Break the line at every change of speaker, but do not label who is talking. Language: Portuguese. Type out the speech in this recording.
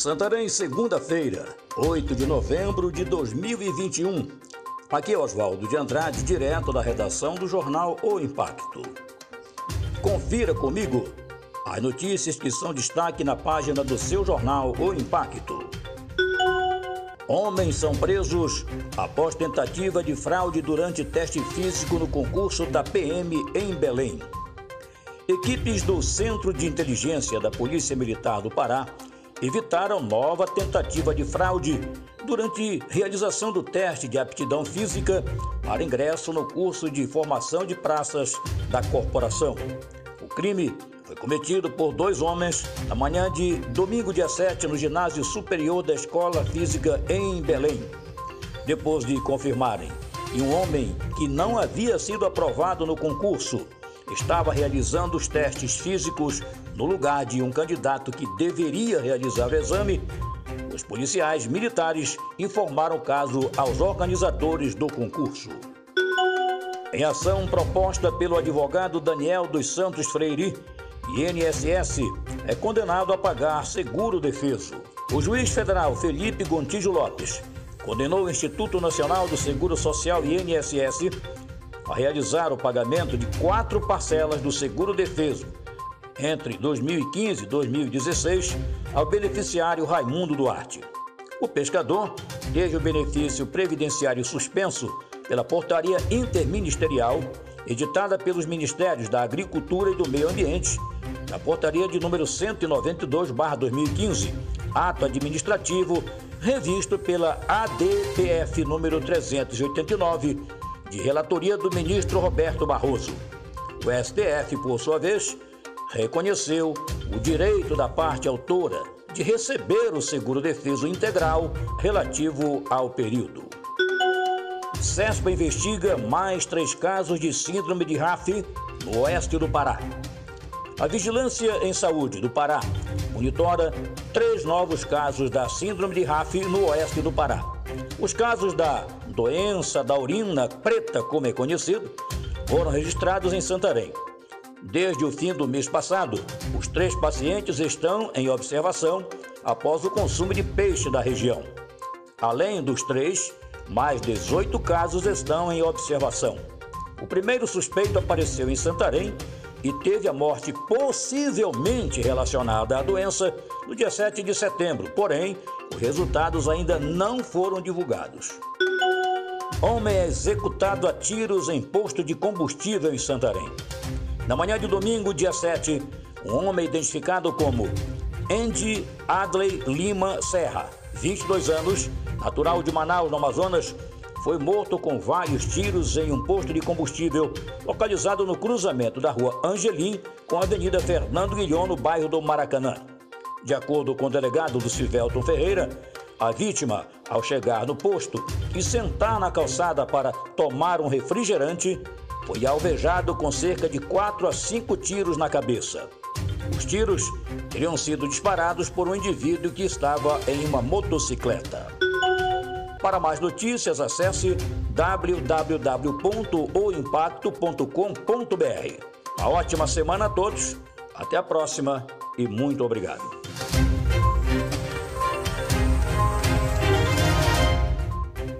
Santarém, segunda-feira, 8 de novembro de 2021. Aqui é Oswaldo de Andrade, direto da redação do jornal O Impacto. Confira comigo as notícias que são destaque na página do seu jornal O Impacto. Homens são presos após tentativa de fraude durante teste físico no concurso da PM em Belém. Equipes do Centro de Inteligência da Polícia Militar do Pará evitaram nova tentativa de fraude durante realização do teste de aptidão física para ingresso no curso de formação de praças da corporação. O crime foi cometido por dois homens na manhã de domingo, dia 7, no ginásio superior da Escola Física em Belém. Depois de confirmarem que um homem que não havia sido aprovado no concurso estava realizando os testes físicos no lugar de um candidato que deveria realizar o exame, os policiais militares informaram o caso aos organizadores do concurso. Em ação proposta pelo advogado Daniel dos Santos Freire, INSS é condenado a pagar seguro defeso. O juiz federal Felipe Gontijo Lopes condenou o Instituto Nacional do Seguro Social INSS a realizar o pagamento de quatro parcelas do seguro defeso entre 2015 e 2016 ao beneficiário Raimundo Duarte. O pescador teve o benefício previdenciário suspenso pela portaria interministerial editada pelos Ministérios da Agricultura e do Meio Ambiente, na portaria de número 192/2015, ato administrativo revisto pela ADPF número 389, de relatoria do ministro Roberto Barroso. O STF, por sua vez, reconheceu o direito da parte autora de receber o seguro defeso integral relativo ao período. CESPA investiga mais três casos de síndrome de RAF no oeste do Pará. A Vigilância em Saúde do Pará monitora três novos casos da síndrome de RAF no oeste do Pará. Os casos da doença da urina preta, como é conhecido, foram registrados em Santarém. Desde o fim do mês passado, os três pacientes estão em observação após o consumo de peixe da região. Além dos três, mais 18 casos estão em observação. O primeiro suspeito apareceu em Santarém e teve a morte possivelmente relacionada à doença no dia 7 de setembro, porém, os resultados ainda não foram divulgados. Homem é executado a tiros em posto de combustível em Santarém. Na manhã de domingo, dia 7, um homem identificado como Andy Adley Lima Serra, 22 anos, natural de Manaus, no Amazonas, foi morto com vários tiros em um posto de combustível localizado no cruzamento da rua Angelim com a Avenida Fernando Guilhom, no bairro do Maracanã. De acordo com o delegado do Civelton Ferreira, a vítima, ao chegar no posto e sentar na calçada para tomar um refrigerante, foi alvejado com cerca de 4 a 5 tiros na cabeça. Os tiros teriam sido disparados por um indivíduo que estava em uma motocicleta. Para mais notícias, acesse www.oimpacto.com.br. Uma ótima semana a todos, até a próxima e muito obrigado.